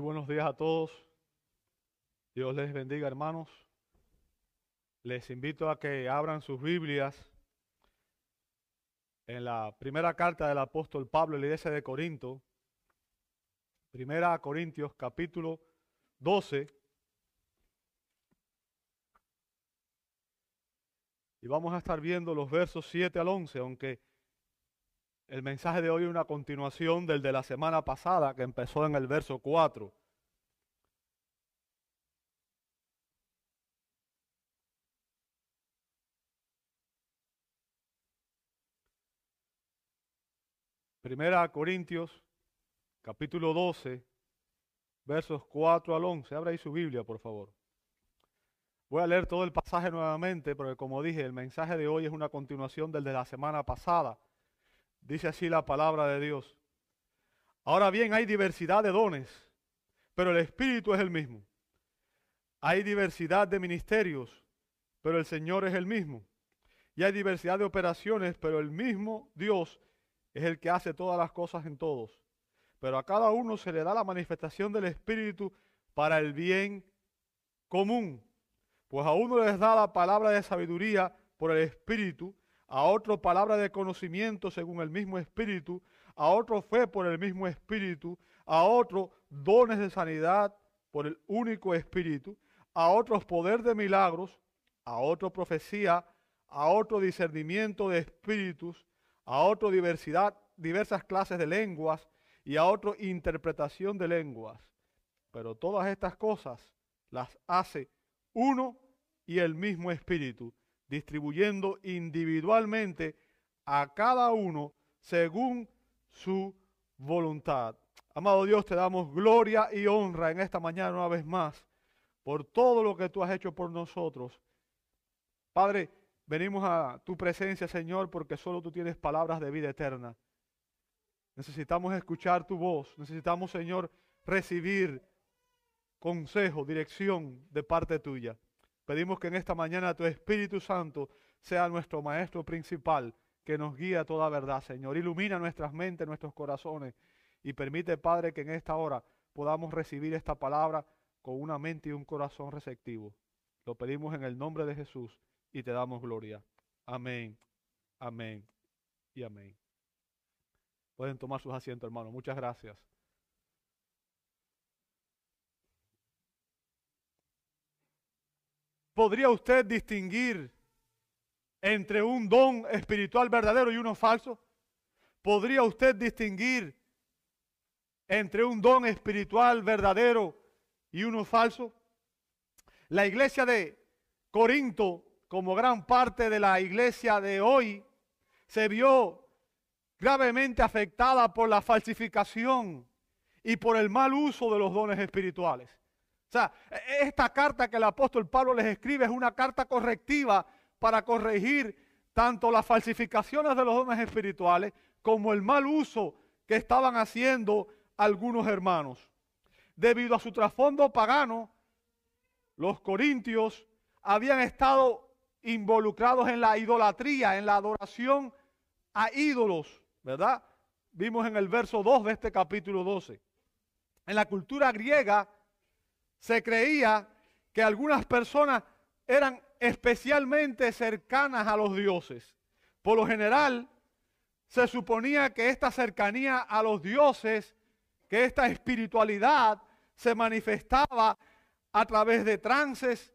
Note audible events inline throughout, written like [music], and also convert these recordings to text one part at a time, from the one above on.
Buenos días a todos. Dios les bendiga, hermanos. Les invito a que abran sus Biblias en la primera carta del apóstol Pablo a la iglesia de Corinto. Primera Corintios capítulo 12. Y vamos a estar viendo los versos 7 al 11, aunque el mensaje de hoy es una continuación del de la semana pasada, que empezó en el verso 4. Primera Corintios, capítulo 12, versos 4 al 11. Abra ahí su Biblia, por favor. Voy a leer todo el pasaje nuevamente, porque como dije, el mensaje de hoy es una continuación del de la semana pasada. Dice así la palabra de Dios. Ahora bien, hay diversidad de dones, pero el Espíritu es el mismo. Hay diversidad de ministerios, pero el Señor es el mismo. Y hay diversidad de operaciones, pero el mismo Dios es el que hace todas las cosas en todos. Pero a cada uno se le da la manifestación del Espíritu para el bien común. Pues a uno les da la palabra de sabiduría por el Espíritu, a otro palabra de conocimiento según el mismo espíritu, a otro fe por el mismo espíritu, a otro dones de sanidad por el único espíritu, a otros poder de milagros, a otro profecía, a otro discernimiento de espíritus, a otro diversidad, diversas clases de lenguas y a otro interpretación de lenguas. Pero todas estas cosas las hace uno y el mismo espíritu distribuyendo individualmente a cada uno según su voluntad. Amado Dios, te damos gloria y honra en esta mañana una vez más por todo lo que tú has hecho por nosotros. Padre, venimos a tu presencia, Señor, porque solo tú tienes palabras de vida eterna. Necesitamos escuchar tu voz, necesitamos, Señor, recibir consejo, dirección de parte tuya. Pedimos que en esta mañana tu Espíritu Santo sea nuestro Maestro principal, que nos guíe a toda verdad, Señor. Ilumina nuestras mentes, nuestros corazones y permite, Padre, que en esta hora podamos recibir esta palabra con una mente y un corazón receptivo. Lo pedimos en el nombre de Jesús y te damos gloria. Amén, amén y amén. Pueden tomar sus asientos, hermanos. Muchas gracias. ¿Podría usted distinguir entre un don espiritual verdadero y uno falso? ¿Podría usted distinguir entre un don espiritual verdadero y uno falso? La iglesia de Corinto, como gran parte de la iglesia de hoy, se vio gravemente afectada por la falsificación y por el mal uso de los dones espirituales. O sea, e, esta carta que el apóstol Pablo les escribe es una carta correctiva para corregir tanto las falsificaciones de los dones espirituales como el mal uso que estaban haciendo algunos hermanos. Debido a su trasfondo pagano, los corintios habían estado involucrados en la idolatría, en la adoración a ídolos, ¿verdad? Vimos en el verso 2 de este capítulo 12. En la cultura griega, se creía que algunas personas eran especialmente cercanas a los dioses. Por lo general, se suponía que esta cercanía a los dioses, que esta espiritualidad se manifestaba a través de trances,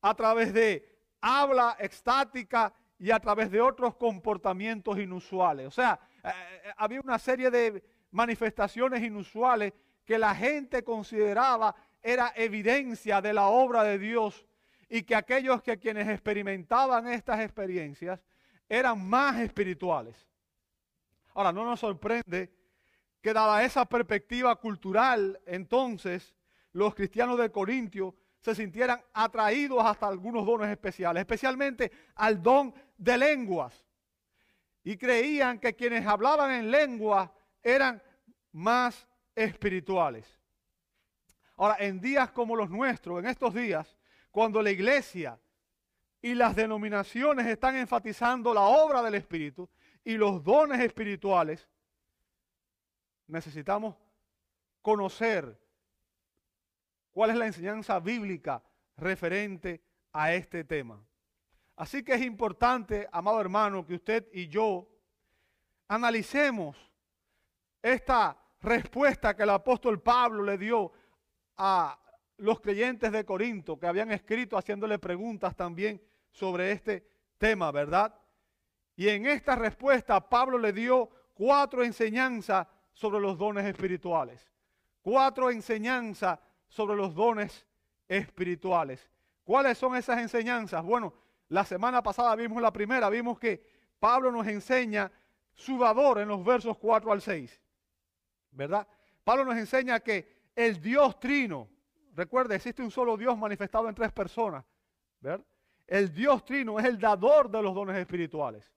a través de habla extática y a través de otros comportamientos inusuales. O sea, eh, eh, había una serie de manifestaciones inusuales que la gente consideraba era evidencia de la obra de Dios y que aquellos que quienes experimentaban estas experiencias eran más espirituales. Ahora, no nos sorprende que dada esa perspectiva cultural, entonces los cristianos de Corintio se sintieran atraídos hasta algunos dones especiales, especialmente al don de lenguas. Y creían que quienes hablaban en lengua eran más espirituales. Ahora, en días como los nuestros, en estos días, cuando la iglesia y las denominaciones están enfatizando la obra del Espíritu y los dones espirituales, necesitamos conocer cuál es la enseñanza bíblica referente a este tema. Así que es importante, amado hermano, que usted y yo analicemos esta respuesta que el apóstol Pablo le dio a los creyentes de Corinto que habían escrito haciéndole preguntas también sobre este tema, ¿verdad? Y en esta respuesta Pablo le dio cuatro enseñanzas sobre los dones espirituales. Cuatro enseñanzas sobre los dones espirituales. ¿Cuáles son esas enseñanzas? Bueno, la semana pasada vimos la primera, vimos que Pablo nos enseña su dador en los versos 4 al 6. ¿Verdad? Pablo nos enseña que el Dios trino, recuerde, existe un solo Dios manifestado en tres personas. ¿verdad? El Dios trino es el dador de los dones espirituales.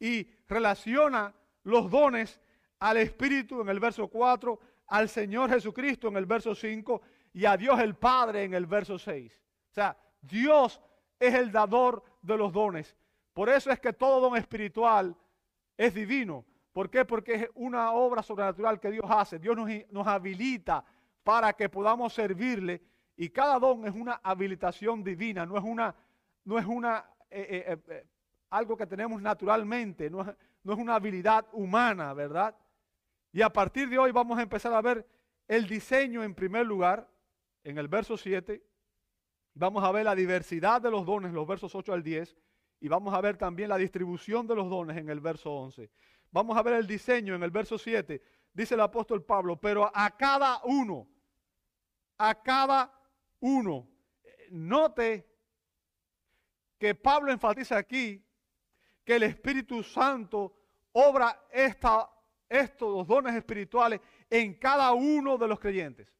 Y relaciona los dones al Espíritu en el verso 4, al Señor Jesucristo en el verso 5 y a Dios el Padre en el verso 6. O sea, Dios es el dador de los dones. Por eso es que todo don espiritual es divino. ¿Por qué? Porque es una obra sobrenatural que Dios hace. Dios nos, habilita para que podamos servirle y cada don es una habilitación divina, no es una, no es una eh, eh, eh, algo que tenemos naturalmente, no es, no es una habilidad humana, ¿verdad? Y a partir de hoy vamos a empezar a ver el diseño en primer lugar, en el verso 7, Vamos a ver la diversidad de los dones, los versos 8 al 10, y vamos a ver también la distribución de los dones en el verso 11. Vamos a ver el diseño en el verso 7. Dice el apóstol Pablo, pero a cada uno, a cada uno, note que Pablo enfatiza aquí que el Espíritu Santo obra esta, estos dones espirituales en cada uno de los creyentes.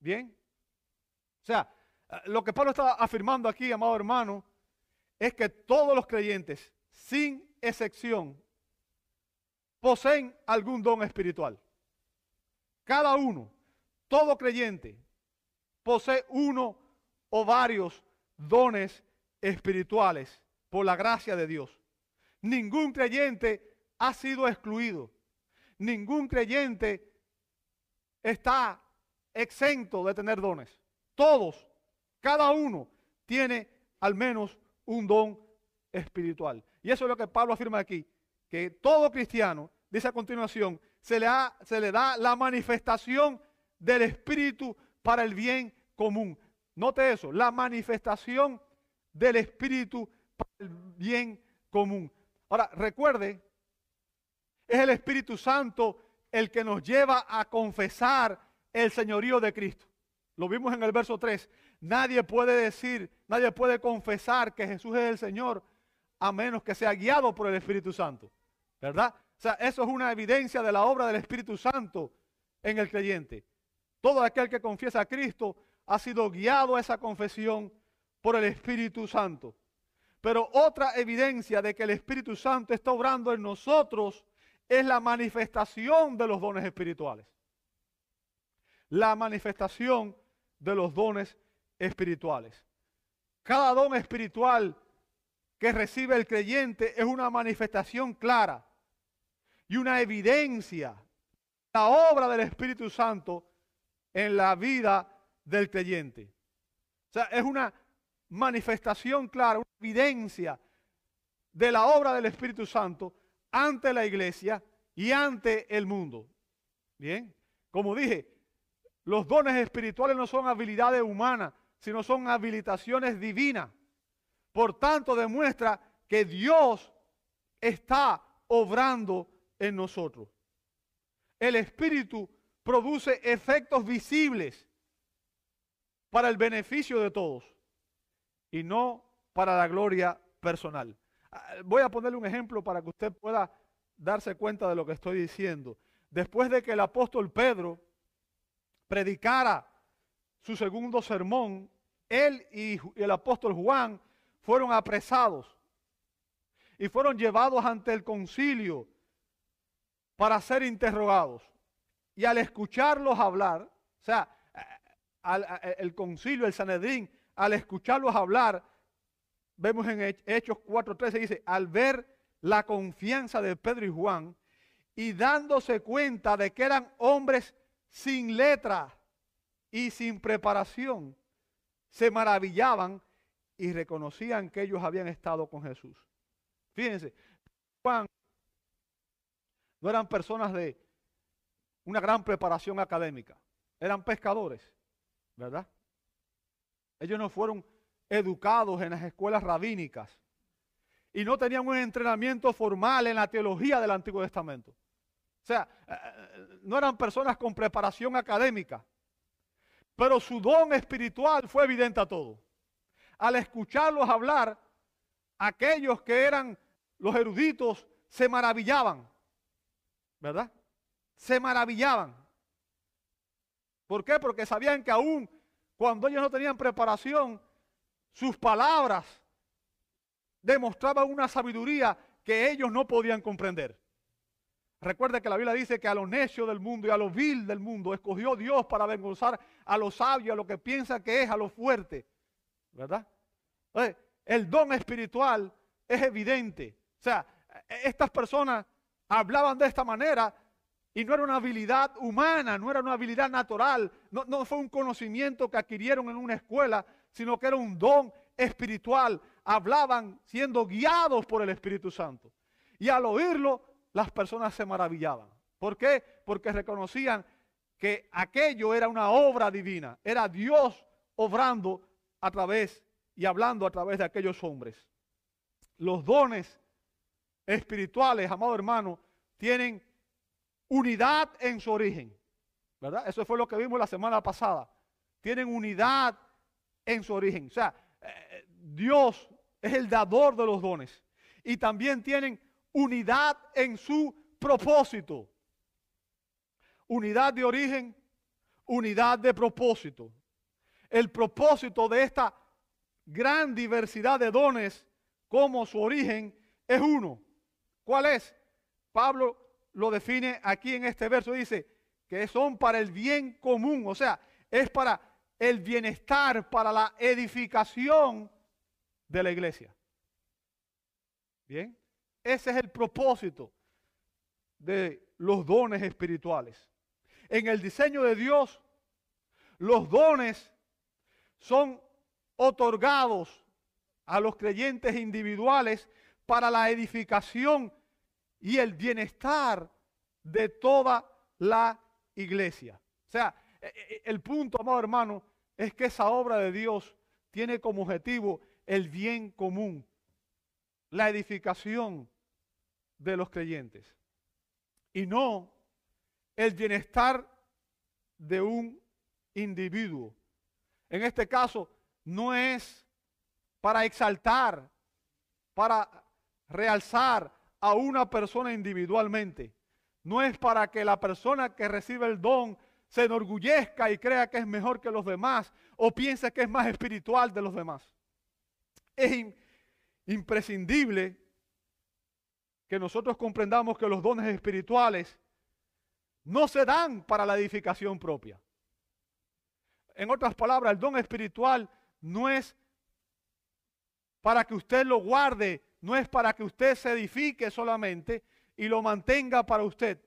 ¿Bien? O sea, lo que Pablo está afirmando aquí, amado hermano, es que todos los creyentes, sin excepción, poseen algún don espiritual. Cada uno, todo creyente, posee uno o varios dones espirituales por la gracia de Dios. Ningún creyente ha sido excluido. Ningún creyente está exento de tener dones. Todos cada uno tiene al menos un don espiritual. Y eso es lo que Pablo afirma aquí, que todo cristiano, dice a continuación, se le, da la manifestación del Espíritu para el bien común. Note eso, la manifestación del Espíritu para el bien común. Ahora, recuerde, es el Espíritu Santo el que nos lleva a confesar el señorío de Cristo. Lo vimos en el verso 3. Nadie puede decir, nadie puede confesar que Jesús es el Señor a menos que sea guiado por el Espíritu Santo. ¿Verdad? O sea, eso es una evidencia de la obra del Espíritu Santo en el creyente. Todo aquel que confiesa a Cristo ha sido guiado a esa confesión por el Espíritu Santo. Pero otra evidencia de que el Espíritu Santo está obrando en nosotros es la manifestación de los dones espirituales. La manifestación de los dones espirituales. Cada don espiritual que recibe el creyente es una manifestación clara y una evidencia la obra del Espíritu Santo en la vida del creyente. O sea, es una manifestación clara, una evidencia de la obra del Espíritu Santo ante la iglesia y ante el mundo. Bien, como dije, los dones espirituales no son habilidades humanas, sino son habilitaciones divinas. Por tanto, demuestra que Dios está obrando en nosotros. El Espíritu produce efectos visibles para el beneficio de todos y no para la gloria personal. Ah, voy a ponerle un ejemplo para que usted pueda darse cuenta de lo que estoy diciendo. Después de que el apóstol Pedro predicara su segundo sermón, él y el apóstol Juan fueron apresados y fueron llevados ante el concilio para ser interrogados. Y al escucharlos hablar, o sea, el concilio, el Sanedrín, al escucharlos hablar, vemos en Hechos 4.13, dice, al ver la confianza de Pedro y Juan y dándose cuenta de que eran hombres sin letra. y sin preparación se maravillaban y reconocían que ellos habían estado con Jesús. Fíjense, Juan no eran personas de una gran preparación académica, eran pescadores, ¿verdad? Ellos no fueron educados en las escuelas rabínicas y no tenían un entrenamiento formal en la teología del Antiguo Testamento. O sea, eh, eh, no eran personas con preparación académica, pero su don espiritual fue evidente a todos. Al escucharlos hablar, aquellos que eran los eruditos se maravillaban, ¿verdad? Se maravillaban. ¿Por qué? Porque sabían que aún cuando ellos no tenían preparación, sus palabras demostraban una sabiduría que ellos no podían comprender. Recuerde que la Biblia dice que a los necios del mundo y a los vil del mundo escogió Dios para avergonzar a los sabios, a lo que piensa que es, a los fuertes. ¿Verdad? el don espiritual es evidente. O sea, estas personas hablaban de esta manera y no era una habilidad humana, no era una habilidad natural, no, no fue un conocimiento que adquirieron en una escuela, sino que era un don espiritual. Hablaban siendo guiados por el Espíritu Santo. Y al oírlo, las personas se maravillaban. ¿Por qué? Porque reconocían que aquello era una obra divina, era Dios obrando a través y hablando a través de aquellos hombres. Los dones espirituales, amado hermano, tienen unidad en su origen. ¿Verdad? Eso fue lo que vimos la semana pasada. Tienen unidad en su origen. O sea, eh, Dios es el dador de los dones. Y también tienen unidad en su propósito. Unidad de origen, unidad de propósito. El propósito de esta gran diversidad de dones como su origen es uno. ¿Cuál es? Pablo lo define aquí en este verso. Dice que son para el bien común, o sea, es para el bienestar, para la edificación de la iglesia. Bien, ese es el propósito de los dones espirituales. En el diseño de Dios, los dones son otorgados a los creyentes individuales para la edificación y el bienestar de toda la iglesia. O sea, e, e, el punto, amado hermano, es que esa obra de Dios tiene como objetivo el bien común, la edificación de los creyentes y no el bienestar de un individuo. En este caso, no es para exaltar, para realzar a una persona individualmente. No es para que la persona que recibe el don se enorgullezca y crea que es mejor que los demás o piense que es más espiritual de los demás. Es imprescindible que nosotros comprendamos que los dones espirituales no se dan para la edificación propia. En otras palabras, el don espiritual no es para que usted lo guarde, no es para que usted se edifique solamente y lo mantenga para usted.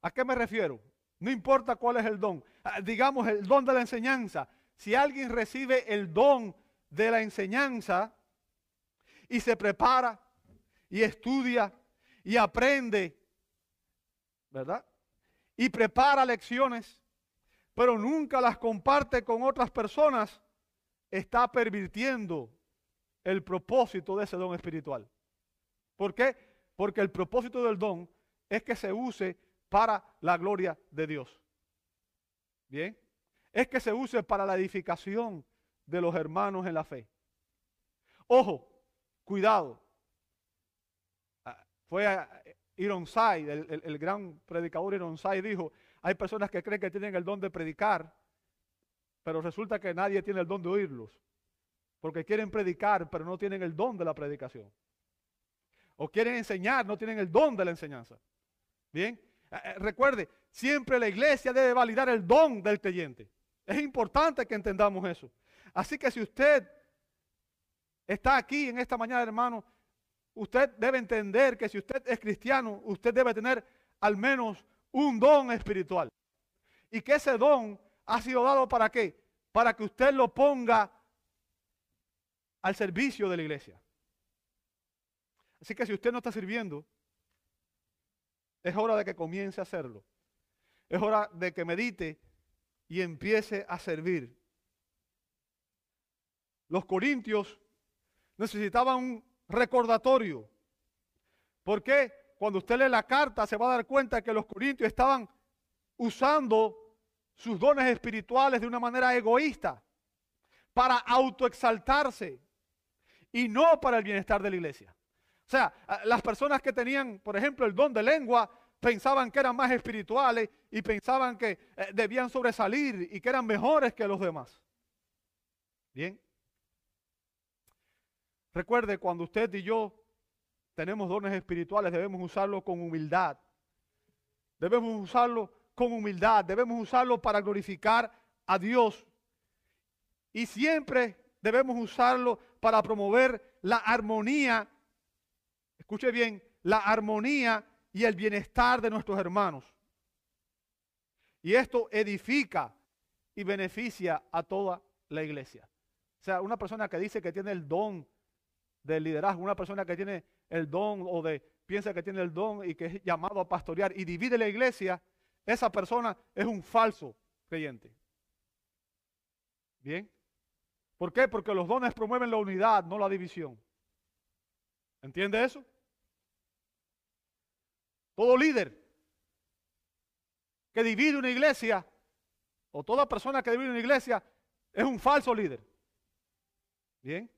¿A qué me refiero? No importa cuál es el don. Ah, digamos el don de la enseñanza. Si alguien recibe el don de la enseñanza y se prepara y estudia y aprende, ¿verdad? Y prepara lecciones, pero nunca las comparte con otras personas, está pervirtiendo el propósito de ese don espiritual. ¿Por qué? Porque el propósito del don es que se use para la gloria de Dios. Bien, es que se use para la edificación de los hermanos en la fe. Ojo, cuidado. Fue a Ironside, el, el, gran predicador Ironside, dijo, hay personas que creen que tienen el don de predicar, pero resulta que nadie tiene el don de oírlos. Porque quieren predicar, pero no tienen el don de la predicación. O quieren enseñar, no tienen el don de la enseñanza. Bien, eh, eh, recuerde, siempre la iglesia debe validar el don del creyente. Es importante que entendamos eso. Así que si usted está aquí en esta mañana, hermano, usted debe entender que si usted es cristiano, usted debe tener al menos un don espiritual. y que ese don ha sido dado para qué? Para que usted lo ponga al servicio de la iglesia. Así que si usted no está sirviendo, es hora de que comience a hacerlo. Es hora de que medite y empiece a servir. Los corintios necesitaban un recordatorio. ¿Por qué? Cuando usted lee la carta se va a dar cuenta que los corintios estaban usando sus dones espirituales de una manera egoísta para autoexaltarse y no para el bienestar de la iglesia. O sea, las personas que tenían, por ejemplo, el don de lengua, pensaban que eran más espirituales y pensaban que eh, debían sobresalir y que eran mejores que los demás. Bien. Recuerde, cuando usted y yo tenemos dones espirituales, debemos usarlo con humildad. Debemos usarlo con humildad, debemos usarlo para glorificar a Dios. Y siempre debemos usarlo para promover la armonía, escuche bien, la armonía y el bienestar de nuestros hermanos. Y esto edifica y beneficia a toda la iglesia. O sea, una persona que dice que tiene el don del liderazgo, una persona que tiene el don o de piensa que tiene el don y que es llamado a pastorear y divide la iglesia, esa persona es un falso creyente. Bien. ¿Por qué? Porque los dones promueven la unidad, no la división. ¿Entiende eso? Todo líder que divide una iglesia, o toda persona que divide una iglesia, es un falso líder. Bien.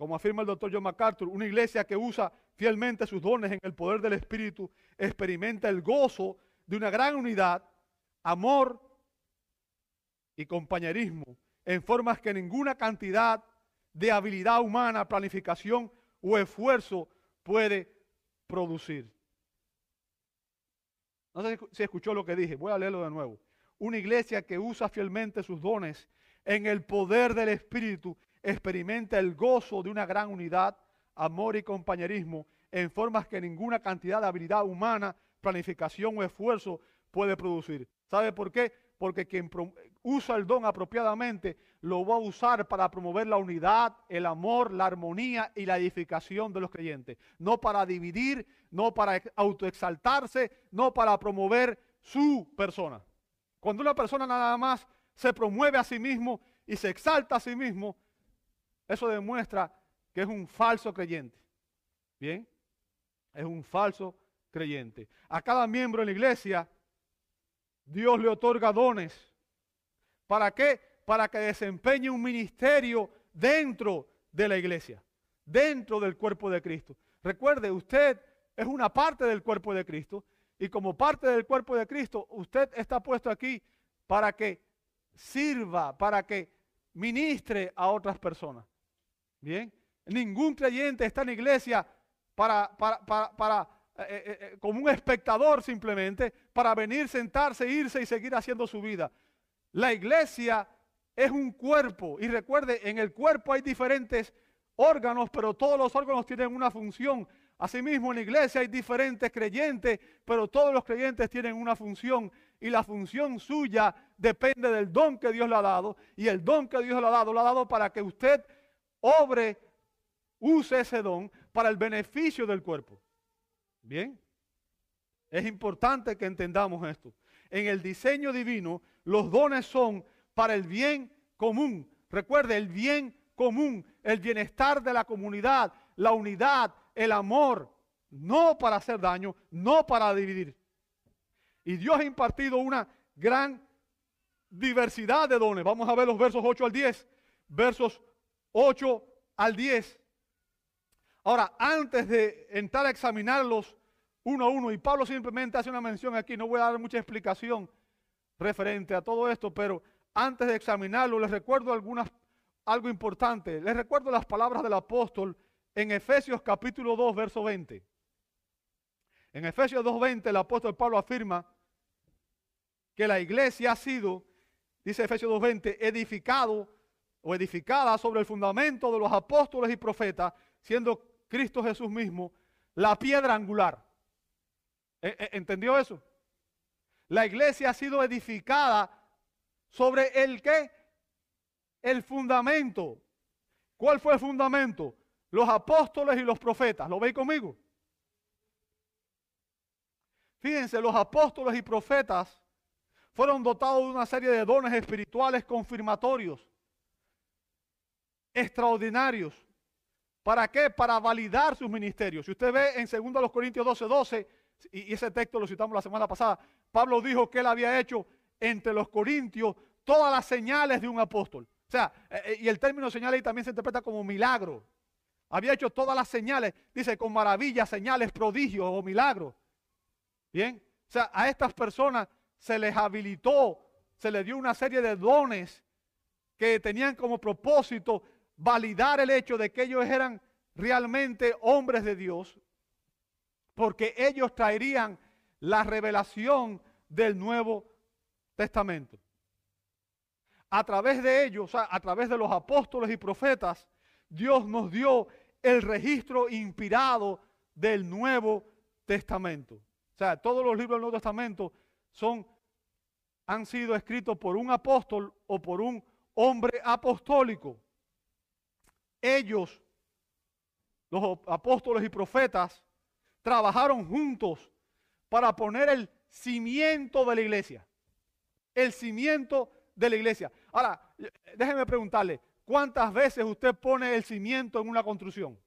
Como afirma el doctor John MacArthur, una iglesia que usa fielmente sus dones en el poder del Espíritu experimenta el gozo de una gran unidad, amor y compañerismo en formas que ninguna cantidad de habilidad humana, planificación o esfuerzo puede producir. No sé si escuchó lo que dije, voy a leerlo de nuevo. Una iglesia que usa fielmente sus dones en el poder del Espíritu experimenta el gozo de una gran unidad, amor y compañerismo en formas que ninguna cantidad de habilidad humana, planificación o esfuerzo puede producir. ¿Sabe por qué? Porque quien usa el don apropiadamente lo va a usar para promover la unidad, el amor, la armonía y la edificación de los creyentes. No para dividir, no para autoexaltarse, no para promover su persona. Cuando una persona nada más se promueve a sí mismo y se exalta a sí mismo, eso demuestra que es un falso creyente. Bien, es un falso creyente. A cada miembro de la iglesia, Dios le otorga dones. ¿Para qué? Para que desempeñe un ministerio dentro de la iglesia, dentro del cuerpo de Cristo. Recuerde, usted es una parte del cuerpo de Cristo y como parte del cuerpo de Cristo, usted está puesto aquí para que sirva, para que ministre a otras personas. Bien, ningún creyente está en la iglesia para, para, para eh, eh, eh, como un espectador simplemente para venir, sentarse, irse y seguir haciendo su vida. La iglesia es un cuerpo y recuerde, en el cuerpo hay diferentes órganos, pero todos los órganos tienen una función. Asimismo, en la iglesia hay diferentes creyentes, pero todos los creyentes tienen una función y la función suya depende del don que Dios le ha dado y el don que Dios le ha dado, lo ha dado para que usted obre, use ese don para el beneficio del cuerpo. Bien. Es importante que entendamos esto. En el diseño divino, los dones son para el bien común. Recuerde, el bien común, el bienestar de la comunidad, la unidad, el amor, no para hacer daño, no para dividir. Y Dios ha impartido una gran diversidad de dones. Vamos a ver los versos 8 al 10. Versos 8 al 10. Ahora, antes de entrar a examinarlos uno a uno, y Pablo simplemente hace una mención aquí, no voy a dar mucha explicación referente a todo esto, pero antes de examinarlo, les recuerdo algunas, algo importante. Les recuerdo las palabras del apóstol en Efesios capítulo 2, verso 20. En Efesios 2.20 el apóstol Pablo afirma que la iglesia ha sido, dice Efesios 2.20, edificado o edificada sobre el fundamento de los apóstoles y profetas, siendo Cristo Jesús mismo la piedra angular. ¿E, e, ¿Entendió eso? La iglesia ha sido edificada sobre el qué? El fundamento. ¿Cuál fue el fundamento? Los apóstoles y los profetas. ¿Lo veis conmigo? Fíjense, los apóstoles y profetas fueron dotados de una serie de dones espirituales confirmatorios, extraordinarios. ¿Para qué? Para validar sus ministerios. Si usted ve en 2 Corintios 12, 12, y ese texto lo citamos la semana pasada, Pablo dijo que él había hecho entre los corintios todas las señales de un apóstol. O sea, eh, eh, y el término señales ahí también se interpreta como milagro. Había hecho todas las señales, dice, con maravillas, señales, prodigios o milagros. Bien, o sea, a estas personas se les habilitó, se les dio una serie de dones que tenían como propósito validar el hecho de que ellos eran realmente hombres de Dios, porque ellos traerían la revelación del Nuevo Testamento. A través de ellos, a través de los apóstoles y profetas, Dios nos dio el registro inspirado del Nuevo Testamento. O sea, todos los libros del Nuevo Testamento son, han sido escritos por un apóstol o por un hombre apostólico. Ellos, los apóstoles y profetas, trabajaron juntos para poner el cimiento de la iglesia. El cimiento de la iglesia. Ahora, déjeme preguntarle, ¿cuántas veces usted pone el cimiento en una construcción?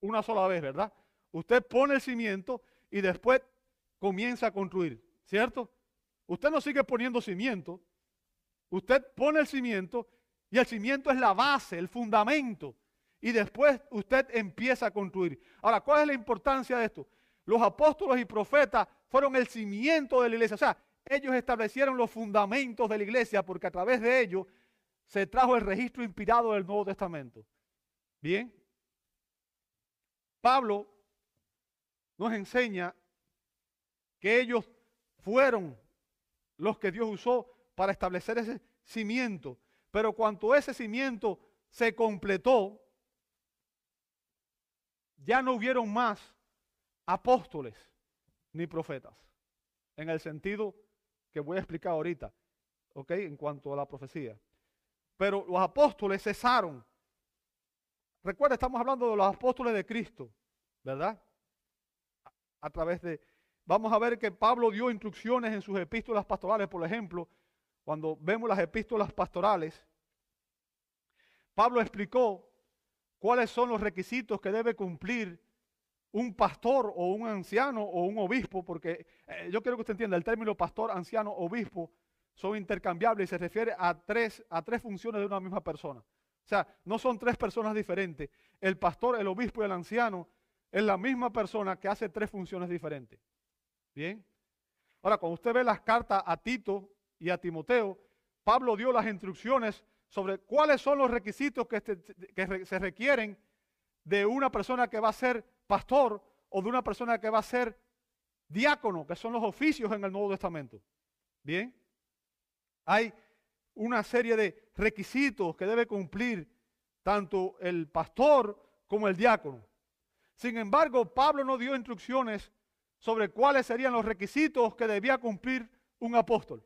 Una sola vez, ¿verdad? Usted pone el cimiento y después comienza a construir, ¿cierto? Usted no sigue poniendo cimiento, usted pone el cimiento y el cimiento es la base, el fundamento. Y después usted empieza a construir. Ahora, ¿cuál es la importancia de esto? Los apóstoles y profetas fueron el cimiento de la iglesia. O sea, ellos establecieron los fundamentos de la iglesia porque a través de ellos se trajo el registro inspirado del Nuevo Testamento. Bien. Pablo nos enseña que ellos fueron los que Dios usó para establecer ese cimiento. Pero cuando ese cimiento se completó, ya no hubieron más apóstoles ni profetas, en el sentido que voy a explicar ahorita, ¿ok? En cuanto a la profecía. Pero los apóstoles cesaron. Recuerda, estamos hablando de los apóstoles de Cristo, ¿verdad? A través de... Vamos a ver que Pablo dio instrucciones en sus epístolas pastorales, por ejemplo, cuando vemos las epístolas pastorales, Pablo explicó cuáles son los requisitos que debe cumplir un pastor o un anciano o un obispo, porque eh, yo quiero que usted entienda, el término pastor, anciano, obispo son intercambiables y se refiere a tres, a tres funciones de una misma persona. O sea, no son tres personas diferentes. El pastor, el obispo y el anciano es la misma persona que hace tres funciones diferentes. Bien. Ahora, cuando usted ve las cartas a Tito y a Timoteo, Pablo dio las instrucciones sobre cuáles son los requisitos que, que se requieren de una persona que va a ser pastor o de una persona que va a ser diácono, que son los oficios en el Nuevo Testamento. Bien, hay una serie de requisitos que debe cumplir tanto el pastor como el diácono. Sin embargo, Pablo no dio instrucciones sobre cuáles serían los requisitos que debía cumplir un apóstol.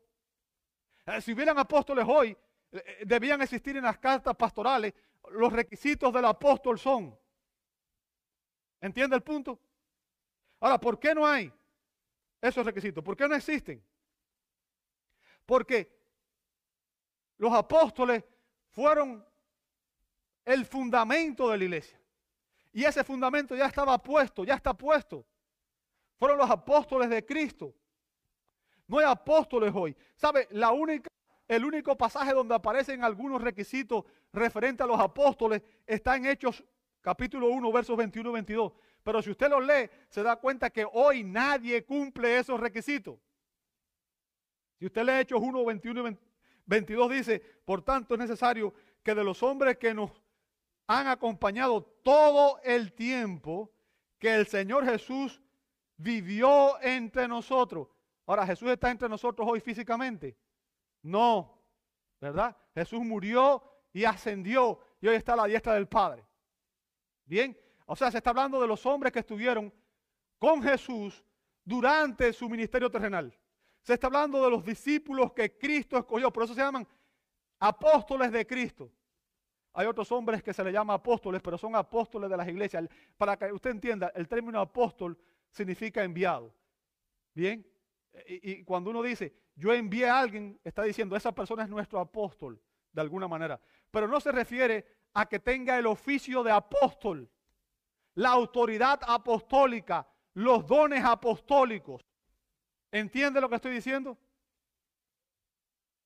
Eh, si hubieran apóstoles hoy, eh, eh, debían existir en las cartas pastorales. Los requisitos del apóstol son ¿Entiende el punto? Ahora, ¿por qué no hay esos requisitos? ¿Por qué no existen? Porque los apóstoles fueron el fundamento de la iglesia. Y ese fundamento ya estaba puesto, ya está puesto. Fueron los apóstoles de Cristo. No hay apóstoles hoy. ¿Sabe? La única, el único pasaje donde aparecen algunos requisitos referentes a los apóstoles está en Hechos capítulo 1, versos 21 y 22. Pero si usted lo lee, se da cuenta que hoy nadie cumple esos requisitos. Si usted lee Hechos 1, 21 y 22, dice, por tanto es necesario que de los hombres que nos han acompañado todo el tiempo que el Señor Jesús vivió entre nosotros. Ahora, ¿Jesús está entre nosotros hoy físicamente? No, ¿verdad? Jesús murió y ascendió y hoy está a la diestra del Padre. Bien, o sea, se está hablando de los hombres que estuvieron con Jesús durante su ministerio terrenal. Se está hablando de los discípulos que Cristo escogió. Por eso se llaman apóstoles de Cristo. Hay otros hombres que se les llama apóstoles, pero son apóstoles de las iglesias. Para que usted entienda, el término apóstol significa enviado. Bien. Y, y, cuando uno dice, yo envié a alguien, está diciendo, esa persona es nuestro apóstol, de alguna manera. Pero no se refiere a que tenga el oficio de apóstol, la autoridad apostólica, los dones apostólicos. ¿Entiende lo que estoy diciendo?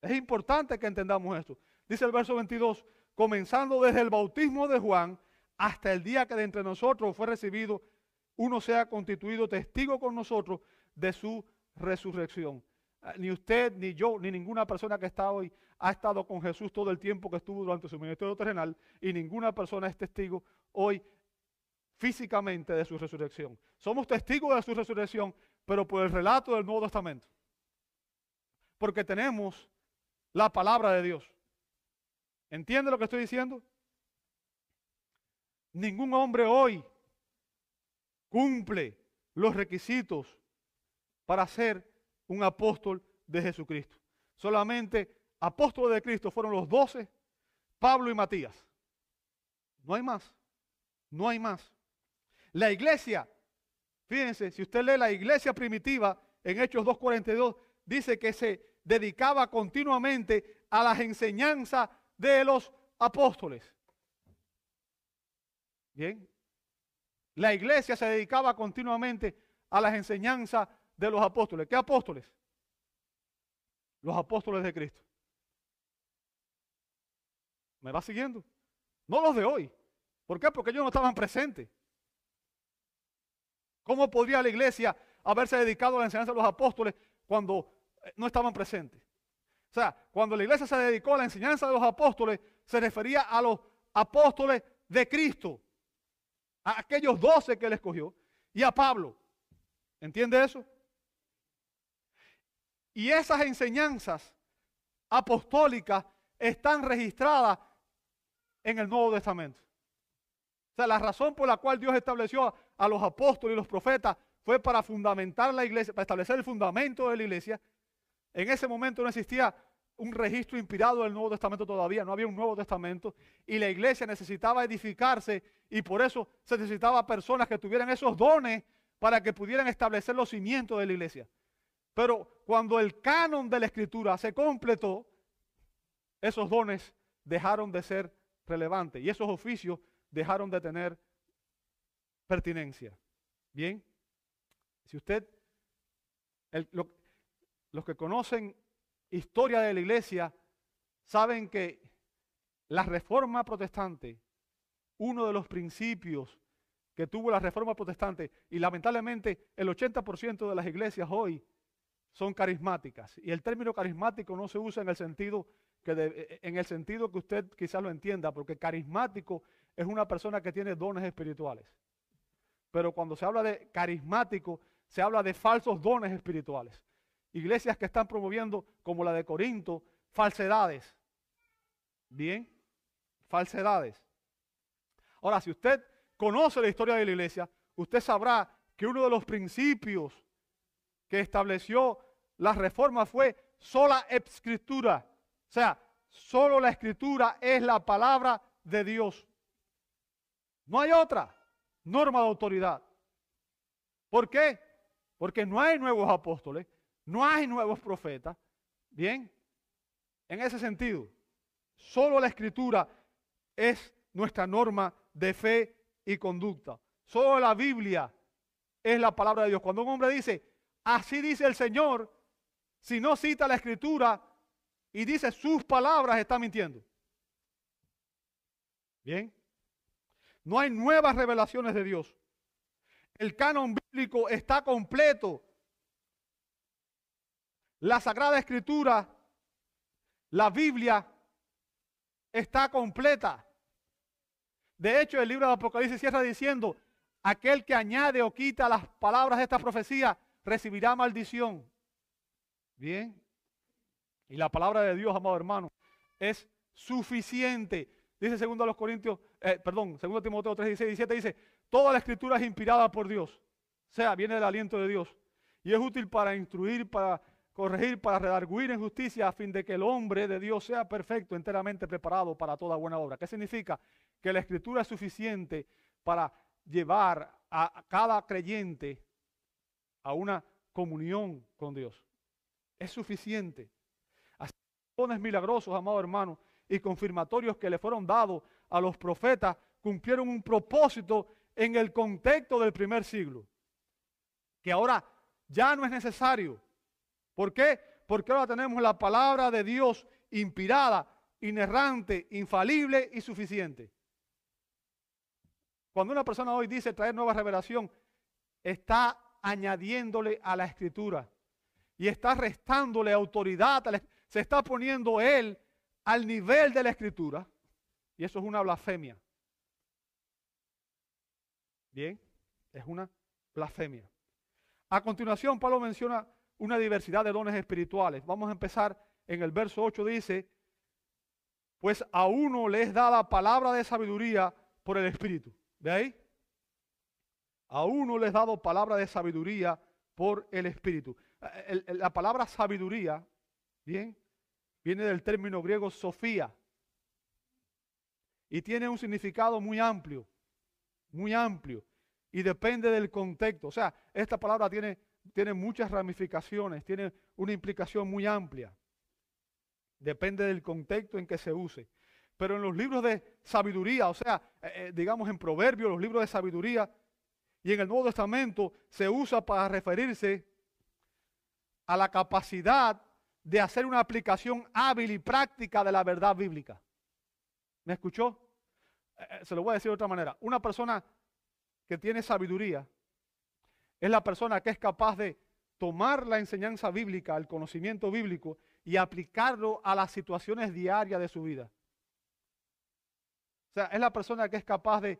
Es importante que entendamos esto. Dice el verso 22, comenzando desde el bautismo de Juan hasta el día que de entre nosotros fue recibido, uno sea constituido testigo con nosotros de su resurrección. Ah, ni usted, ni yo, ni ninguna persona que está hoy ha estado con Jesús todo el tiempo que estuvo durante su ministerio terrenal y ninguna persona es testigo hoy físicamente de su resurrección. Somos testigos de su resurrección, pero por el relato del Nuevo Testamento. Porque tenemos la palabra de Dios. ¿Entiende lo que estoy diciendo? Ningún hombre hoy cumple los requisitos para ser un apóstol de Jesucristo. Solamente apóstoles de Cristo fueron los doce, Pablo y Matías. No hay más. No hay más. La iglesia, fíjense, si usted lee la iglesia primitiva en Hechos 2.42, dice que se dedicaba continuamente a las enseñanzas de los apóstoles. Bien. La iglesia se dedicaba continuamente a las enseñanzas de los apóstoles. ¿Qué apóstoles? Los apóstoles de Cristo. ¿Me va siguiendo? No los de hoy. ¿Por qué? Porque ellos no estaban presentes. ¿Cómo podría la iglesia haberse dedicado a la enseñanza de los apóstoles cuando eh, no estaban presentes? O sea, cuando la iglesia se dedicó a la enseñanza de los apóstoles, se refería a los apóstoles de Cristo, a aquellos doce que él escogió, y a Pablo. ¿Entiende eso? Y esas enseñanzas apostólicas están registradas en el Nuevo Testamento. O sea, la razón por la cual Dios estableció a, los apóstoles y los profetas fue para fundamentar la iglesia, para establecer el fundamento de la iglesia. En ese momento no existía un registro inspirado del Nuevo Testamento todavía, no había un Nuevo Testamento y la iglesia necesitaba edificarse y por eso se necesitaba personas que tuvieran esos dones para que pudieran establecer los cimientos de la iglesia. Pero cuando el canon de la escritura se completó, esos dones dejaron de ser relevantes y esos oficios dejaron de tener pertinencia. Bien, si usted, los que conocen historia de la iglesia, saben que la reforma protestante, uno de los principios que tuvo la reforma protestante, y lamentablemente el 80% de las iglesias hoy son carismáticas. Y el término carismático no se usa en el sentido que, e, en el sentido que usted quizás lo entienda, porque carismático es una persona que tiene dones espirituales. Pero cuando se habla de carismático, se habla de falsos dones espirituales. Iglesias que están promoviendo, como la de Corinto, falsedades. Bien, falsedades. Ahora, si usted conoce la historia de la iglesia, usted sabrá que uno de los principios que estableció la reforma fue sola escritura. O sea, solo la escritura es la palabra de Dios. No hay otra norma de autoridad. ¿Por qué? Porque no hay nuevos apóstoles, no hay nuevos profetas. Bien, en ese sentido, solo la escritura es nuestra norma de fe y conducta. Solo la Biblia es la palabra de Dios. Cuando un hombre dice, así dice el Señor, si no cita la escritura y dice sus palabras, está mintiendo. Bien, no hay nuevas revelaciones de Dios. El canon bíblico está completo la Sagrada Escritura, la Biblia, está completa. De hecho, el libro de Apocalipsis cierra diciendo, aquel que añade o quita las palabras de esta profecía recibirá maldición. Bien. Y la palabra de Dios, amado hermano, es suficiente. Dice segundo a los Corintios, eh, perdón, segundo Timoteo 3, 16, 17, dice, toda la escritura es inspirada por Dios. O sea, viene del aliento de Dios. Y es útil para instruir, para corregir, para redarguir en justicia, a fin de que el hombre de Dios sea perfecto, enteramente preparado para toda buena obra. ¿Qué significa? Que la escritura es suficiente para llevar a cada creyente a una comunión con Dios. Es suficiente. Así dones milagrosos, amado hermano, y confirmatorios que le fueron dados a los profetas cumplieron un propósito en el contexto del primer siglo, que ahora ya no es necesario. ¿Por qué? Porque ahora tenemos la palabra de Dios inspirada, inerrante, infalible y suficiente. Cuando una persona hoy dice traer nueva revelación, está añadiéndole a la escritura y está restándole autoridad, se está poniendo él al nivel de la escritura y eso es una blasfemia. Bien, es una blasfemia. A continuación, Pablo menciona una diversidad de dones espirituales. Vamos a empezar en el verso 8, dice, pues a uno le es dada palabra de sabiduría por el Espíritu. ¿De ahí? A uno le es dado palabra de sabiduría por el Espíritu. La palabra sabiduría, bien, viene del término griego sofía y tiene un significado muy amplio, muy amplio y depende del contexto. O sea, esta palabra tiene, tiene muchas ramificaciones, tiene una implicación muy amplia. Depende del contexto en que se use. Pero en los libros de sabiduría, o sea, eh, eh, digamos en Proverbios, los libros de sabiduría, y en el Nuevo Testamento se usa para referirse a la capacidad de hacer una aplicación hábil y práctica de la verdad bíblica. ¿Me escuchó? Eh, se lo voy a decir de otra manera. Una persona que tiene sabiduría es la persona que es capaz de tomar la enseñanza bíblica, el conocimiento bíblico y aplicarlo a las situaciones diarias de su vida. O sea, es la persona que es capaz de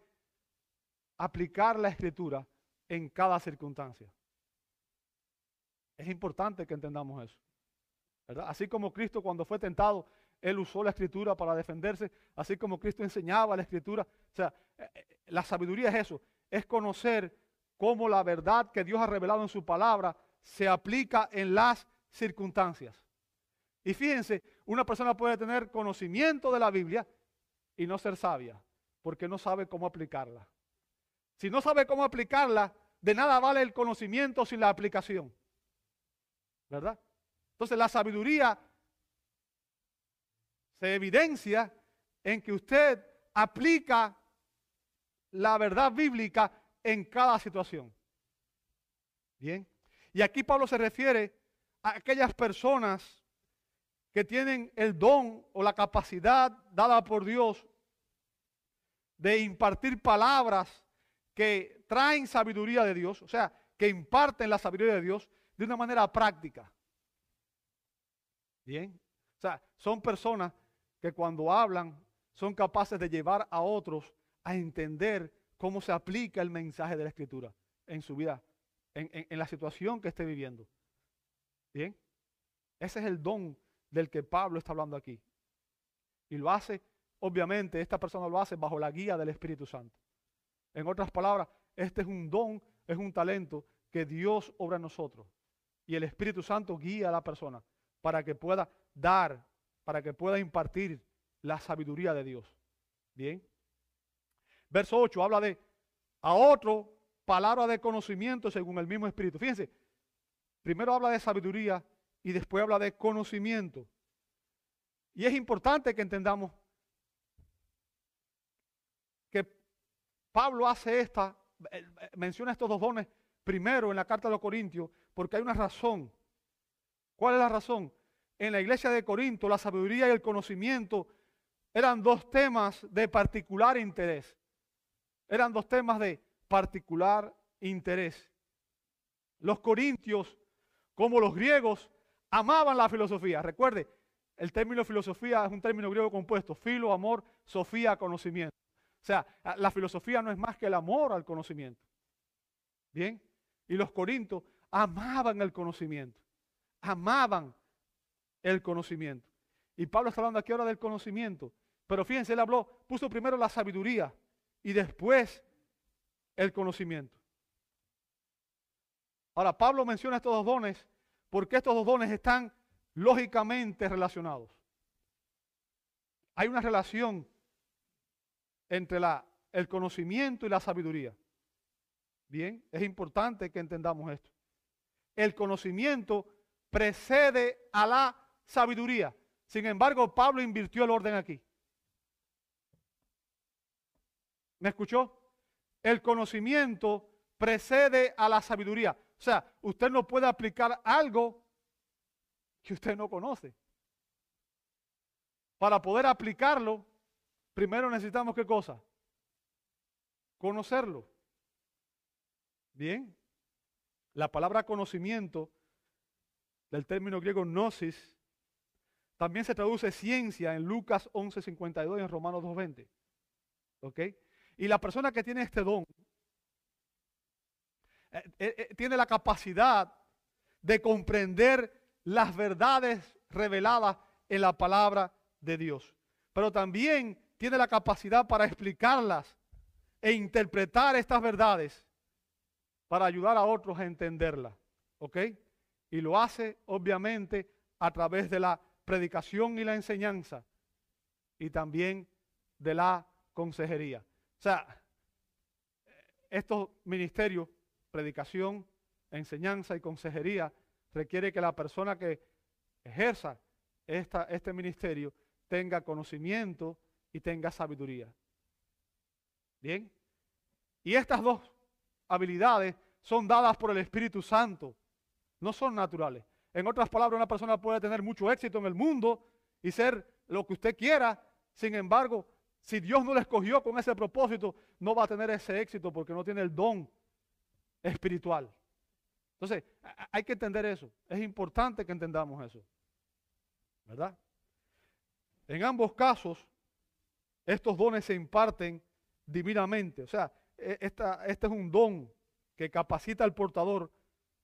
aplicar la escritura en cada circunstancia. Es importante que entendamos eso. Así como Cristo cuando fue tentado, él usó la escritura para defenderse, así como Cristo enseñaba la escritura. O sea, eh, eh, la sabiduría es eso, es conocer cómo la verdad que Dios ha revelado en su palabra se aplica en las circunstancias. Y fíjense, una persona puede tener conocimiento de la Biblia y no ser sabia, porque no sabe cómo aplicarla. Si no sabe cómo aplicarla, de nada vale el conocimiento sin la aplicación. ¿Verdad? Entonces la sabiduría se evidencia en que usted aplica la verdad bíblica en cada situación. Bien. Y aquí Pablo se refiere a aquellas personas que tienen el don o la capacidad dada por Dios de impartir palabras que traen sabiduría de Dios, o sea, que imparten la sabiduría de Dios de una manera práctica. Bien. O sea, son personas que cuando hablan son capaces de llevar a otros a entender cómo se aplica el mensaje de la Escritura en su vida, en, la situación que esté viviendo. Bien. Ese es el don del que Pablo está hablando aquí. Y lo hace, obviamente, esta persona lo hace bajo la guía del Espíritu Santo. En otras palabras, este es un don, es un talento que Dios obra en nosotros. Y el Espíritu Santo guía a la persona para que pueda dar, para que pueda impartir la sabiduría de Dios. Bien. Verso 8 habla de a otro palabra de conocimiento según el mismo Espíritu. Fíjense, primero habla de sabiduría y después habla de conocimiento. Y es importante que entendamos que Pablo hace esta, eh, eh, menciona estos dos dones primero en la carta de los Corintios, porque hay una razón. ¿Cuál es la razón? En la iglesia de Corinto, la sabiduría y el conocimiento eran dos temas de particular interés. Eran dos temas de particular interés. Los corintios, como los griegos, amaban la filosofía. Recuerde, el término filosofía es un término griego compuesto. Filo, amor, sofía, conocimiento. O sea, la filosofía no es más que el amor al conocimiento. Bien. Y los corintios amaban el conocimiento. Amaban el conocimiento. Y Pablo está hablando aquí ahora del conocimiento. Pero fíjense, él habló, puso primero la sabiduría y después el conocimiento. Ahora, Pablo menciona estos dos dones porque estos dos dones están lógicamente relacionados. Hay una relación entre el conocimiento y la sabiduría. Bien, es importante que entendamos esto. El conocimiento precede a la sabiduría. Sin embargo, Pablo invirtió el orden aquí. ¿Me escuchó? El conocimiento precede a la sabiduría. O sea, usted no puede aplicar algo que usted no conoce. Para poder aplicarlo, primero necesitamos qué cosa? Conocerlo. Bien. La palabra conocimiento del término griego gnosis también se traduce ciencia en Lucas 11:52 y en Romanos 2:20. ¿Ok? Y la persona que tiene este don eh, eh, eh, tiene la capacidad de comprender las verdades reveladas en la palabra de Dios. Pero también tiene la capacidad para explicarlas e interpretar estas verdades para ayudar a otros a entenderlas. ¿Ok? Y lo hace obviamente a través de la predicación y la enseñanza y también de la consejería. O sea, estos ministerios, predicación, enseñanza y consejería, requiere que la persona que ejerza esta, este ministerio tenga conocimiento y tenga sabiduría. Bien. Y estas dos habilidades son dadas por el Espíritu Santo, no son naturales. En otras palabras, una persona puede tener mucho éxito en el mundo y ser lo que usted quiera, sin embargo, si Dios no le escogió con ese propósito, no va a tener ese éxito porque no tiene el don espiritual. Entonces, hay que entender eso. Es importante que entendamos eso. ¿Verdad? En ambos casos, estos dones se imparten divinamente. O sea, e, este es un don que capacita al portador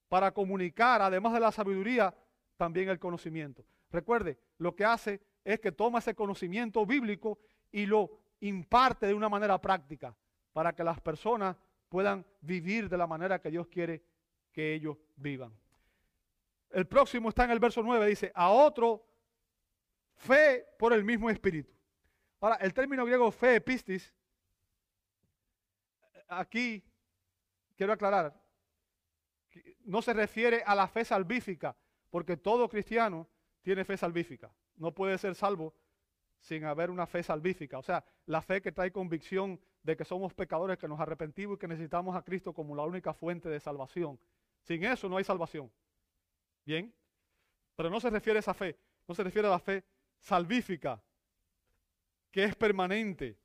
para comunicar, además de la sabiduría, también el conocimiento. Recuerde, lo que hace es que toma ese conocimiento bíblico y lo imparte de una manera práctica para que las personas puedan vivir de la manera que Dios quiere que ellos vivan. El próximo está en el verso 9, dice, a otro fe por el mismo espíritu. Ahora, el término griego fe, pistis, aquí quiero aclarar, no se refiere a la fe salvífica, porque todo cristiano tiene fe salvífica. No puede ser salvo sin haber una fe salvífica. O sea, la fe que trae convicción de que somos pecadores, que nos arrepentimos y que necesitamos a Cristo como la única fuente de salvación. Sin eso no hay salvación. Bien, pero no se refiere a esa fe, no se refiere a la fe salvífica, que es permanente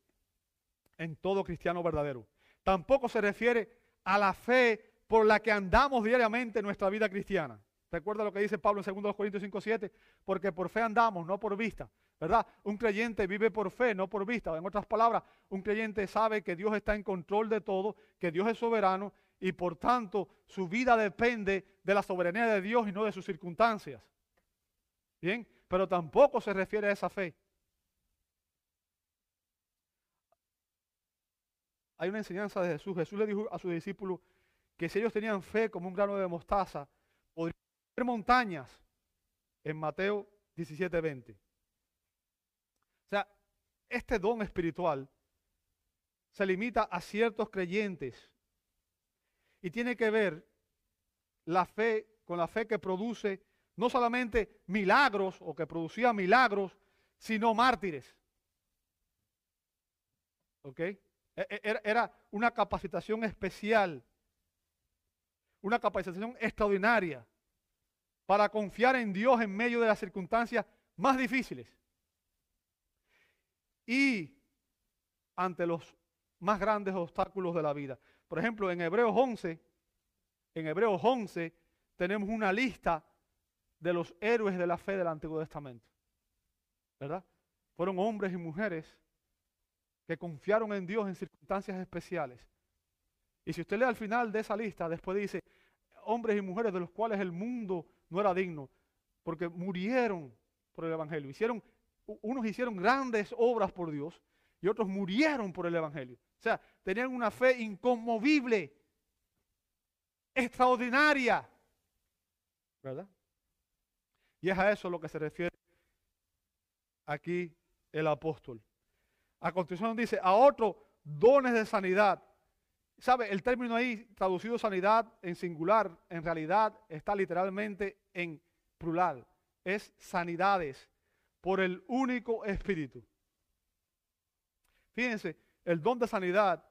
en todo cristiano verdadero. Tampoco se refiere a la fe por la que andamos diariamente en nuestra vida cristiana. Recuerda lo que dice Pablo en 2 Corintios 5, 7, porque por fe andamos, no por vista. ¿Verdad? Un creyente vive por fe, no por vista. En otras palabras, un creyente sabe que Dios está en control de todo, que Dios es soberano y por tanto su vida depende de la soberanía de Dios y no de sus circunstancias. Bien, pero tampoco se refiere a esa fe. Hay una enseñanza de Jesús. Jesús le dijo a sus discípulos que si ellos tenían fe como un grano de mostaza, podrían ver montañas en Mateo 17:20. O sea, este don espiritual se limita a ciertos creyentes y tiene que ver la fe con la fe que produce no solamente milagros o que producía milagros, sino mártires. ¿Ok? E, e, era una capacitación especial, una capacitación extraordinaria para confiar en Dios en medio de las circunstancias más difíciles y ante los más grandes obstáculos de la vida. Por ejemplo, en Hebreos 11, en Hebreos 11 tenemos una lista de los héroes de la fe del Antiguo Testamento. ¿Verdad? Fueron hombres y mujeres que confiaron en Dios en circunstancias especiales. Y si usted lee al final de esa lista, después dice, hombres y mujeres de los cuales el mundo no era digno, porque murieron por el Evangelio. Hicieron, unos hicieron grandes obras por Dios y otros murieron por el Evangelio. O sea, tenían una fe inconmovible, extraordinaria. ¿Verdad? Y es a eso lo que se refiere aquí el apóstol. A continuación dice, a otros dones de sanidad. ¿Sabe? El término ahí traducido sanidad en singular, en realidad está literalmente en plural. Es sanidades por el único espíritu. Fíjense, el don de sanidad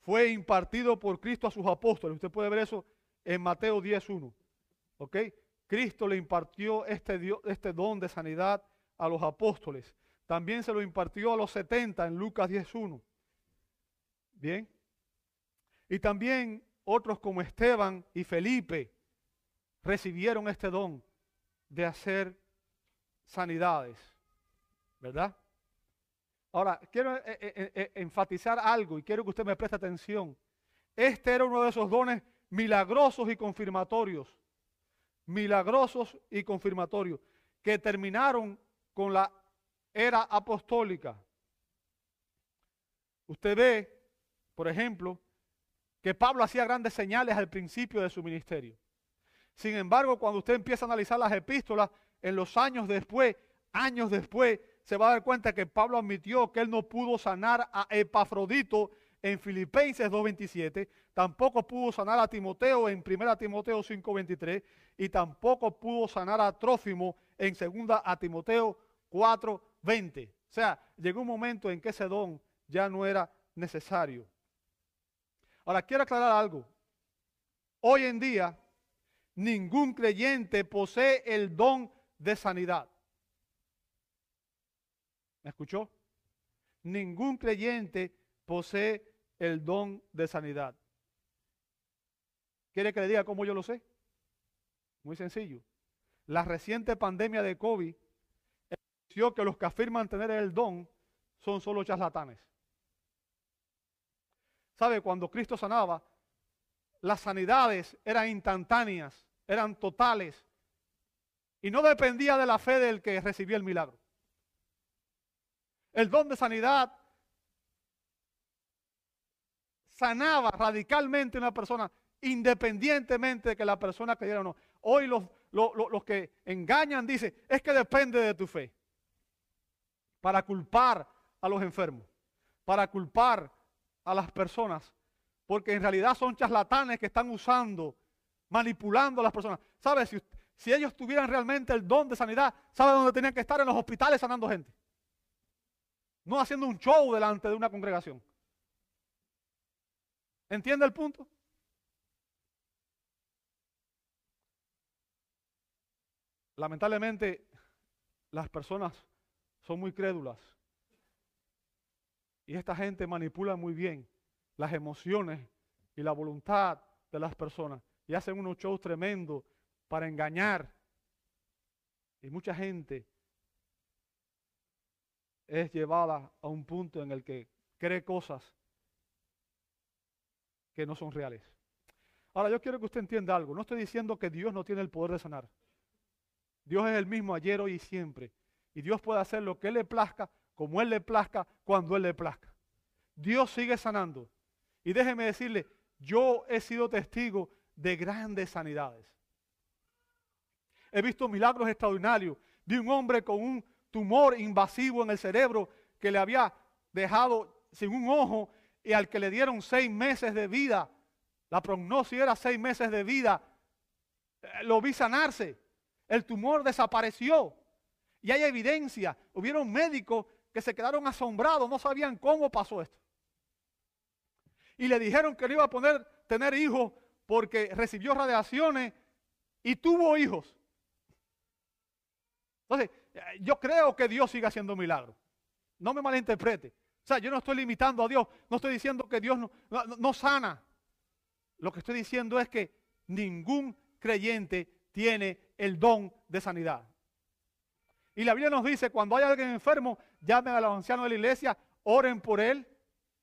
fue impartido por Cristo a sus apóstoles. Usted puede ver eso en Mateo 10.1. ¿Ok? Cristo le impartió este, este don de sanidad a los apóstoles. También se lo impartió a los 70 en Lucas 10.1. Bien. Y también otros como Esteban y Felipe recibieron este don de hacer sanidades. ¿Verdad? Ahora, quiero eh, eh, eh, enfatizar algo y quiero que usted me preste atención. Este era uno de esos dones milagrosos y confirmatorios. Milagrosos y confirmatorios que terminaron con la era apostólica. Usted ve, por ejemplo, que Pablo hacía grandes señales al principio de su ministerio. Sin embargo, cuando usted empieza a analizar las epístolas, en los años después, años después, se va a dar cuenta que Pablo admitió que él no pudo sanar a Epafrodito en Filipenses 2.27, tampoco pudo sanar a Timoteo en 1 Timoteo 5.23 y tampoco pudo sanar a Trófimo en 2 a Timoteo 4.20. O sea, llegó un momento en que ese don ya no era necesario. Ahora, quiero aclarar algo. Hoy en día, ningún creyente posee el don de sanidad. ¿Me escuchó? Ningún creyente posee el don de sanidad. ¿Quiere que le diga cómo yo lo sé? Muy sencillo. La reciente pandemia de COVID que los que afirman tener el don son solo charlatanes. ¿Sabe? Cuando Cristo sanaba, las sanidades eran instantáneas, eran totales. Y no dependía de la fe del que recibía el milagro. El don de sanidad sanaba radicalmente a una persona, independientemente de que la persona creyera o no. Hoy los, los, que engañan dicen, es que depende de tu fe. Para culpar a los enfermos, para culpar a las personas, porque en realidad son charlatanes que están usando, manipulando a las personas. ¿Sabes? Si, si ellos tuvieran realmente el don de sanidad, ¿sabe dónde tenían que estar? En los hospitales sanando gente. No haciendo un show delante de una congregación. ¿Entiende el punto? Lamentablemente, las personas son muy crédulas. Y esta gente manipula muy bien las emociones y la voluntad de las personas. Y hacen unos shows tremendos para engañar. Y mucha gente es llevada a un punto en el que cree cosas que no son reales. Ahora, yo quiero que usted entienda algo. No estoy diciendo que Dios no tiene el poder de sanar. Dios es el mismo ayer, hoy y siempre. Y Dios puede hacer lo que Él le plazca, como Él le plazca, cuando Él le plazca. Dios sigue sanando. Y déjeme decirle, yo he sido testigo de grandes sanidades. He visto milagros extraordinarios. Vi un hombre con un tumor invasivo en el cerebro que le había dejado sin un ojo y al que le dieron seis meses de vida, la prognosis era seis meses de vida, eh, lo vi sanarse, el tumor desapareció y hay evidencia, hubieron médicos que se quedaron asombrados, no sabían cómo pasó esto. Y le dijeron que no iba a poder tener hijos porque recibió radiaciones y tuvo hijos. Entonces, yo creo que Dios sigue haciendo milagros. No me malinterprete. O sea, yo no estoy limitando a Dios. No estoy diciendo que Dios no, sana. Lo que estoy diciendo es que ningún creyente tiene el don de sanidad. Y la Biblia nos dice, cuando hay alguien enfermo, llamen a los ancianos de la iglesia, oren por él,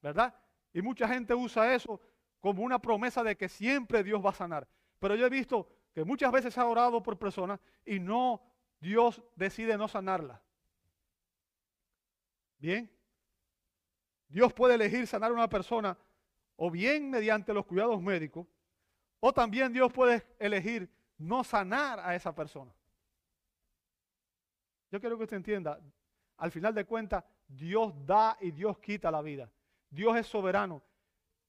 ¿verdad? Y mucha gente usa eso como una promesa de que siempre Dios va a sanar. Pero yo he visto que muchas veces ha orado por personas y no Dios decide no sanarla. Bien. Dios puede elegir sanar a una persona o bien mediante los cuidados médicos, o también Dios puede elegir no sanar a esa persona. Yo quiero que usted entienda, al final de cuentas, Dios da y Dios quita la vida. Dios es soberano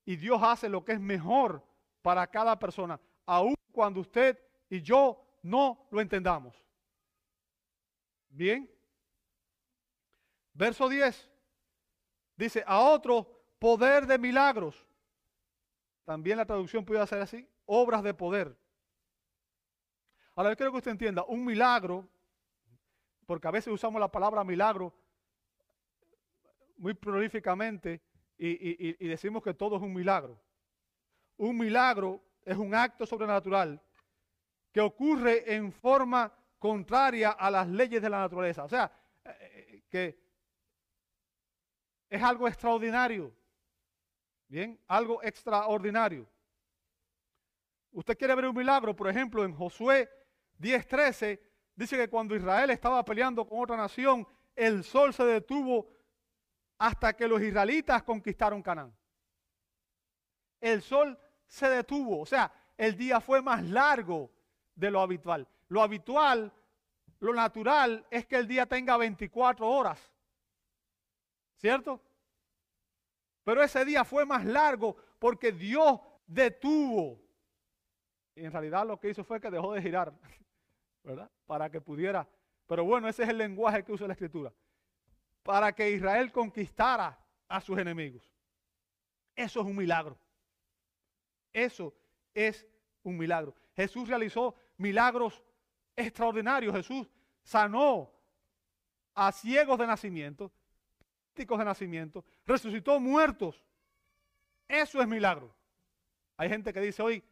y Dios hace lo que es mejor para cada persona, aun cuando usted y yo no lo entendamos. Bien. Verso 10 dice, a otro poder de milagros. También la traducción puede ser así, obras de poder. Ahora yo quiero que usted entienda, un milagro, porque a veces usamos la palabra milagro muy prolíficamente y, decimos que todo es un milagro. Un milagro es un acto sobrenatural que ocurre en forma contraria a las leyes de la naturaleza. O sea, eh, eh, que es algo extraordinario. Bien, algo extraordinario. Usted quiere ver un milagro, por ejemplo, en Josué 10:13, dice que cuando Israel estaba peleando con otra nación, el sol se detuvo hasta que los israelitas conquistaron Canaán. El sol se detuvo, o sea, el día fue más largo de lo habitual. Lo habitual, lo natural es que el día tenga 24 horas. ¿Cierto? Pero ese día fue más largo porque Dios detuvo. Y en realidad lo que hizo fue que dejó de girar, [laughs] ¿verdad? Para que pudiera. Pero bueno, ese es el lenguaje que usa la escritura. Para que Israel conquistara a sus enemigos. Eso es un milagro. Eso es un milagro. Jesús realizó milagros extraordinarios. Jesús sanó a ciegos de nacimiento, de nacimiento, resucitó muertos. Eso es milagro. Hay gente que dice hoy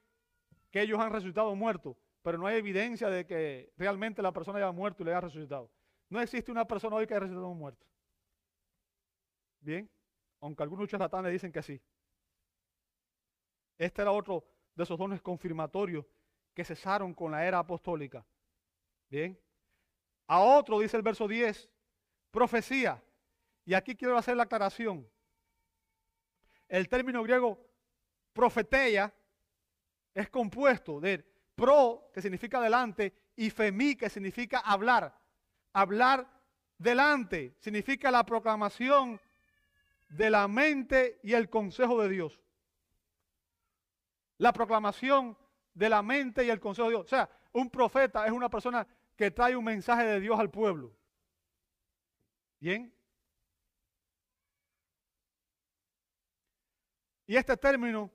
que ellos han resucitado muertos, pero no hay evidencia de que realmente la persona haya muerto y le haya resucitado. No existe una persona hoy que haya resucitado muerto. Bien, aunque algunos charlatanes dicen que sí. Este era otro de esos dones confirmatorios que cesaron con la era apostólica. Bien. A otro, dice el verso 10, profecía. Y aquí quiero hacer la aclaración. El término griego profeteia es compuesto de pro, que significa delante, y femi, que significa hablar. Hablar delante significa la proclamación de la mente y el consejo de Dios. La proclamación de la mente y el consejo de Dios. O sea, un profeta es una persona que trae un mensaje de Dios al pueblo. ¿Bien? Y este término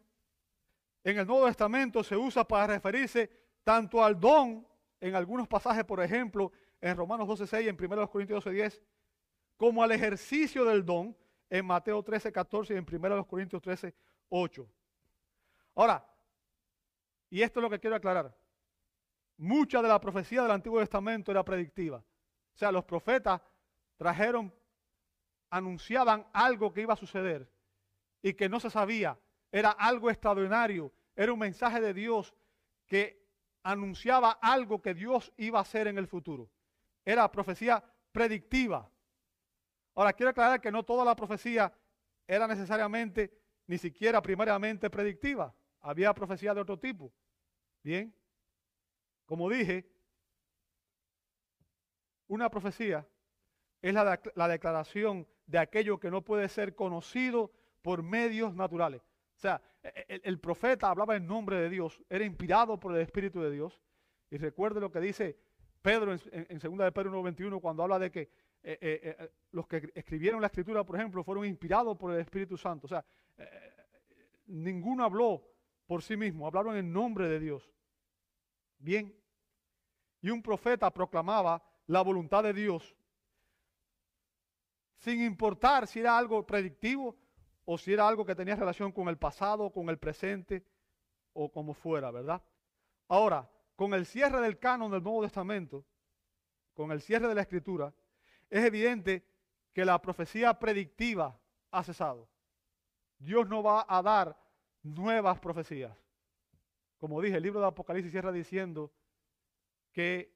en el Nuevo Testamento se usa para referirse tanto al don, en algunos pasajes, por ejemplo, en Romanos 12.6 y en 1 Corintios 12.10, como al ejercicio del don en Mateo 13.14 y en 1 Corintios 13.8. Ahora, y esto es lo que quiero aclarar. Mucha de la profecía del Antiguo Testamento era predictiva. O sea, los profetas trajeron, anunciaban algo que iba a suceder y que no se sabía. Era algo extraordinario. Era un mensaje de Dios que anunciaba algo que Dios iba a hacer en el futuro. Era profecía predictiva. Ahora, quiero aclarar que no toda la profecía era necesariamente, ni siquiera primariamente predictiva. Había profecía de otro tipo. Bien, como dije, una profecía es la, la, declaración de aquello que no puede ser conocido por medios naturales. O sea, e, e, el, profeta hablaba en nombre de Dios, era inspirado por el Espíritu de Dios. Y recuerde lo que dice Pedro en, en, 2 de Pedro 1.21 cuando habla de que eh, eh, eh, los que escribieron la escritura, por ejemplo, fueron inspirados por el Espíritu Santo. O sea, ninguno habló por sí mismo, hablaron en nombre de Dios. Bien. Y un profeta proclamaba la voluntad de Dios sin importar si era algo predictivo o si era algo que tenía relación con el pasado, con el presente o como fuera, ¿verdad? Ahora, con el cierre del canon del Nuevo Testamento, con el cierre de la Escritura, es evidente que la profecía predictiva ha cesado. Dios no va a dar nuevas profecías. Como dije, el libro de Apocalipsis cierra diciendo que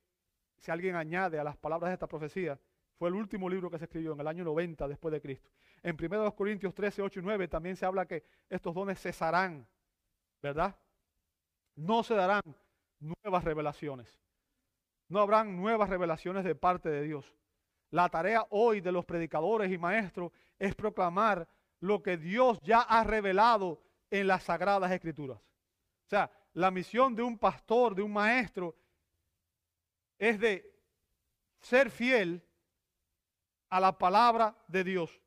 si alguien añade a las palabras de esta profecía, fue el último libro que se escribió en el año 90 después de Cristo. En 1 Corintios 13, 8 y 9 también se habla que estos dones cesarán, ¿verdad? No se darán nuevas revelaciones. No habrán nuevas revelaciones de parte de Dios. La tarea hoy de los predicadores y maestros es proclamar lo que Dios ya ha revelado en las sagradas escrituras. O sea, la misión de un pastor, de un maestro, es de ser fiel a la palabra de Dios.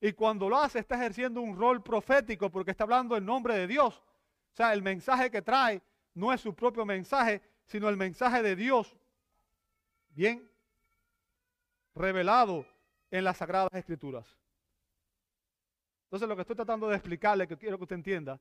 Y cuando lo hace está ejerciendo un rol profético porque está hablando en nombre de Dios. O sea, el mensaje que trae no es su propio mensaje, sino el mensaje de Dios. Bien revelado en las Sagradas Escrituras. Entonces lo que estoy tratando de explicarle, que quiero que usted entienda,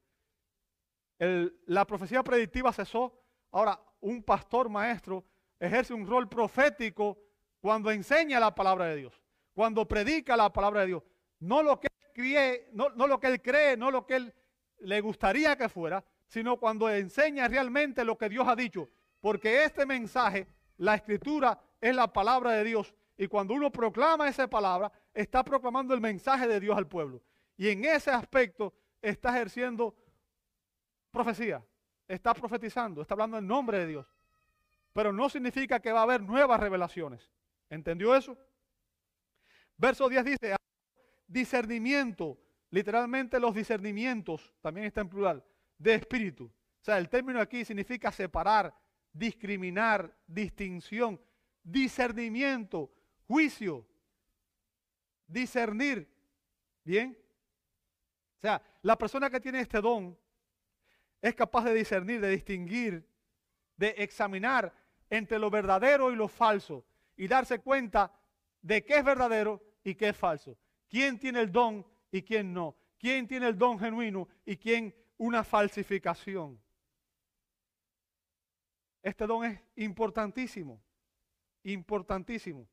la profecía predictiva cesó. Ahora, un pastor maestro ejerce un rol profético cuando enseña la palabra de Dios, cuando predica la palabra de Dios. No lo que él cree, no, no lo que él cree, no lo que él le gustaría que fuera, sino cuando enseña realmente lo que Dios ha dicho. Porque este mensaje, la escritura, es la palabra de Dios. Y cuando uno proclama esa palabra, está proclamando el mensaje de Dios al pueblo. Y en ese aspecto está ejerciendo profecía, está profetizando, está hablando en nombre de Dios. Pero no significa que va a haber nuevas revelaciones. ¿Entendió eso? Verso 10 dice, discernimiento, literalmente los discernimientos, también está en plural, de espíritu. O sea, el término aquí significa separar, discriminar, distinción, discernimiento, juicio, discernir. ¿Bien? O sea, la persona que tiene este don es capaz de discernir, de distinguir, de examinar entre lo verdadero y lo falso y darse cuenta de qué es verdadero y qué es falso. ¿Quién tiene el don y quién no? ¿Quién tiene el don genuino y quién una falsificación? Este don es importantísimo, importantísimo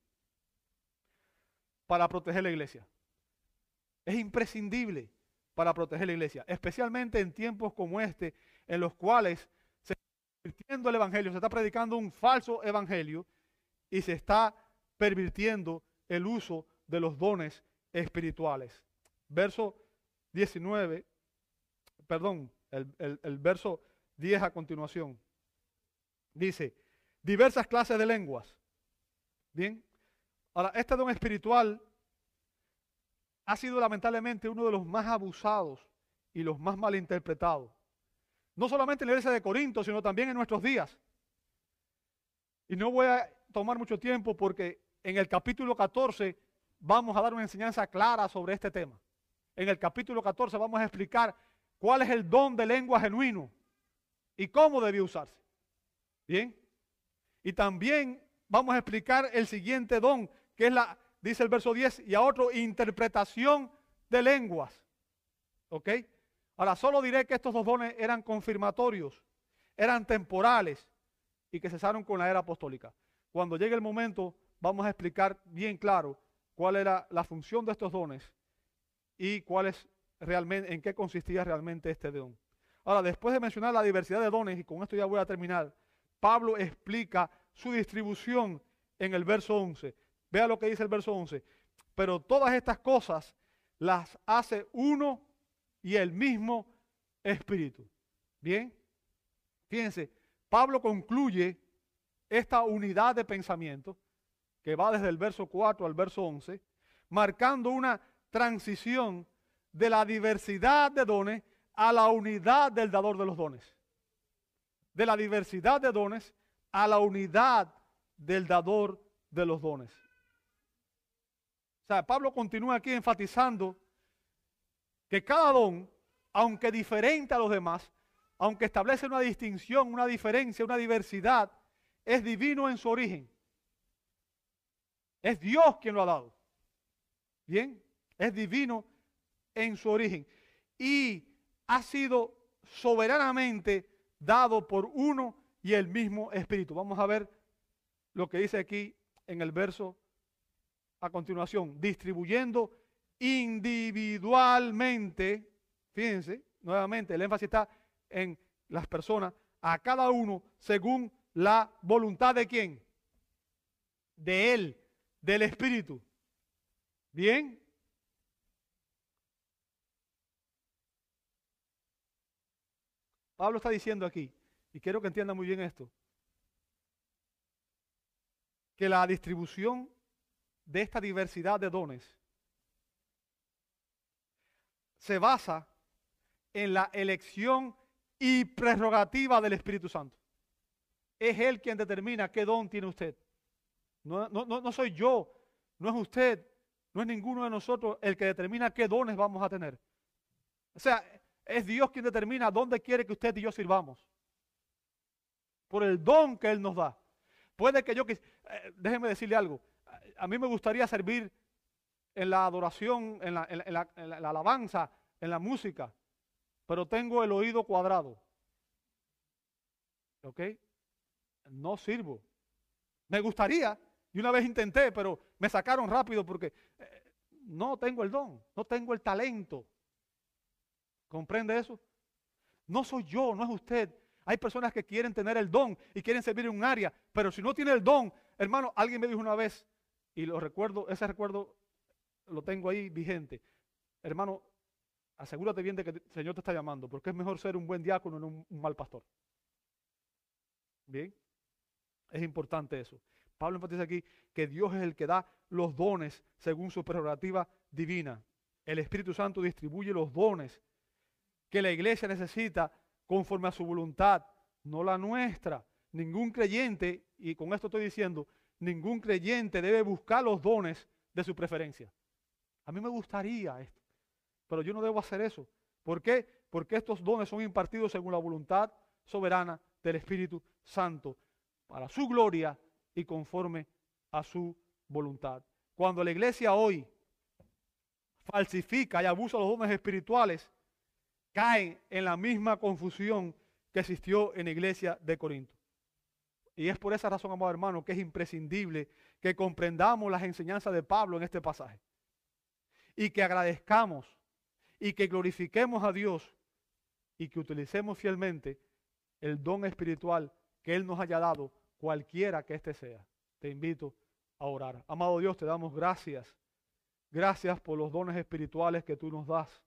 para proteger la iglesia. Es imprescindible para proteger la iglesia, especialmente en tiempos como este, en los cuales se está pervirtiendo el evangelio, se está predicando un falso evangelio y se está pervirtiendo el uso de los dones espirituales. Verso 19, perdón, el, el verso 10 a continuación. Dice, diversas clases de lenguas. Bien, ahora, este don espiritual ha sido lamentablemente uno de los más abusados y los más malinterpretados. No solamente en la iglesia de Corinto, sino también en nuestros días. Y no voy a tomar mucho tiempo porque en el capítulo 14 vamos a dar una enseñanza clara sobre este tema. En el capítulo 14 vamos a explicar cuál es el don de lengua genuino y cómo debe usarse. Bien. Y también vamos a explicar el siguiente don, que es la dice el verso 10, y a otro interpretación de lenguas. ¿Ok? Ahora, solo diré que estos dos dones eran confirmatorios, eran temporales y que cesaron con la era apostólica. Cuando llegue el momento, vamos a explicar bien claro cuál era la función de estos dones y cuál es realmente, en qué consistía realmente este don. Ahora, después de mencionar la diversidad de dones, y con esto ya voy a terminar, Pablo explica su distribución en el verso 11. Vea lo que dice el verso 11. Pero todas estas cosas las hace uno y el mismo Espíritu. Bien. Fíjense, Pablo concluye esta unidad de pensamiento que va desde el verso 4 al verso 11, marcando una transición de la diversidad de dones a la unidad del dador de los dones. De la diversidad de dones a la unidad del dador de los dones. O sea, Pablo continúa aquí enfatizando que cada don, aunque diferente a los demás, aunque establece una distinción, una diferencia, una diversidad, es divino en su origen. Es Dios quien lo ha dado. Bien, es divino en su origen. Y ha sido soberanamente dado por uno y el mismo Espíritu. Vamos a ver lo que dice aquí en el verso a continuación, distribuyendo individualmente, fíjense, nuevamente el énfasis está en las personas, a cada uno según la voluntad de quién? De Él, del Espíritu. ¿Bien? Pablo está diciendo aquí, y quiero que entiendan muy bien esto, que la distribución de esta diversidad de dones se basa en la elección y prerrogativa del Espíritu Santo. Es Él quien determina qué don tiene usted. No, no, soy yo, no es usted, no es ninguno de nosotros el que determina qué dones vamos a tener. O sea, es Dios quien determina dónde quiere que usted y yo sirvamos. Por el don que Él nos da. Puede que yo, eh, déjeme decirle algo, a mí me gustaría servir en la adoración, en la alabanza, en la música, pero tengo el oído cuadrado. ¿Ok? No sirvo. Me gustaría, y una vez intenté, pero me sacaron rápido porque eh, no tengo el don, no tengo el talento. ¿Comprende eso? No soy yo, no es usted. Hay personas que quieren tener el don y quieren servir en un área, pero si no tiene el don, hermano, alguien me dijo una vez, y lo recuerdo, ese recuerdo lo tengo ahí vigente. Hermano, asegúrate bien de que el Señor te está llamando, porque es mejor ser un buen diácono no un, un mal pastor. Bien, es importante eso. Pablo enfatiza aquí que Dios es el que da los dones según su prerrogativa divina. El Espíritu Santo distribuye los dones que la iglesia necesita conforme a su voluntad, no la nuestra. Ningún creyente, y con esto estoy diciendo, ningún creyente debe buscar los dones de su preferencia. A mí me gustaría esto. Pero yo no debo hacer eso. ¿Por qué? Porque estos dones son impartidos según la voluntad soberana del Espíritu Santo, para su gloria y conforme a su voluntad. Cuando la iglesia hoy falsifica y abusa los dones espirituales, caen en la misma confusión que existió en la iglesia de Corinto. Y es por esa razón, amado hermano, que es imprescindible que comprendamos las enseñanzas de Pablo en este pasaje. Y que agradezcamos y que glorifiquemos a Dios y que utilicemos fielmente el don espiritual que Él nos haya dado, cualquiera que éste sea. Te invito a orar. Amado Dios, te damos gracias. Gracias por los dones espirituales que tú nos das.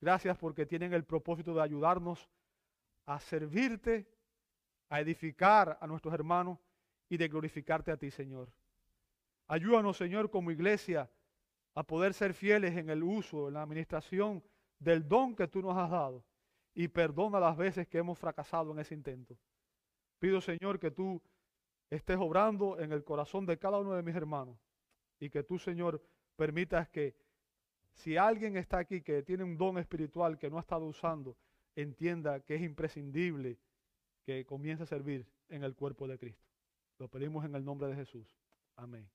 Gracias porque tienen el propósito de ayudarnos a servirte, a edificar a nuestros hermanos y de glorificarte a ti, Señor. Ayúdanos, Señor, como iglesia a poder ser fieles en el uso, en la administración del don que tú nos has dado. Y perdona las veces que hemos fracasado en ese intento. Pido, Señor, que tú estés obrando en el corazón de cada uno de mis hermanos. Y que tú, Señor, permitas que si alguien está aquí que tiene un don espiritual que no ha estado usando, entienda que es imprescindible que comience a servir en el cuerpo de Cristo. Lo pedimos en el nombre de Jesús. Amén.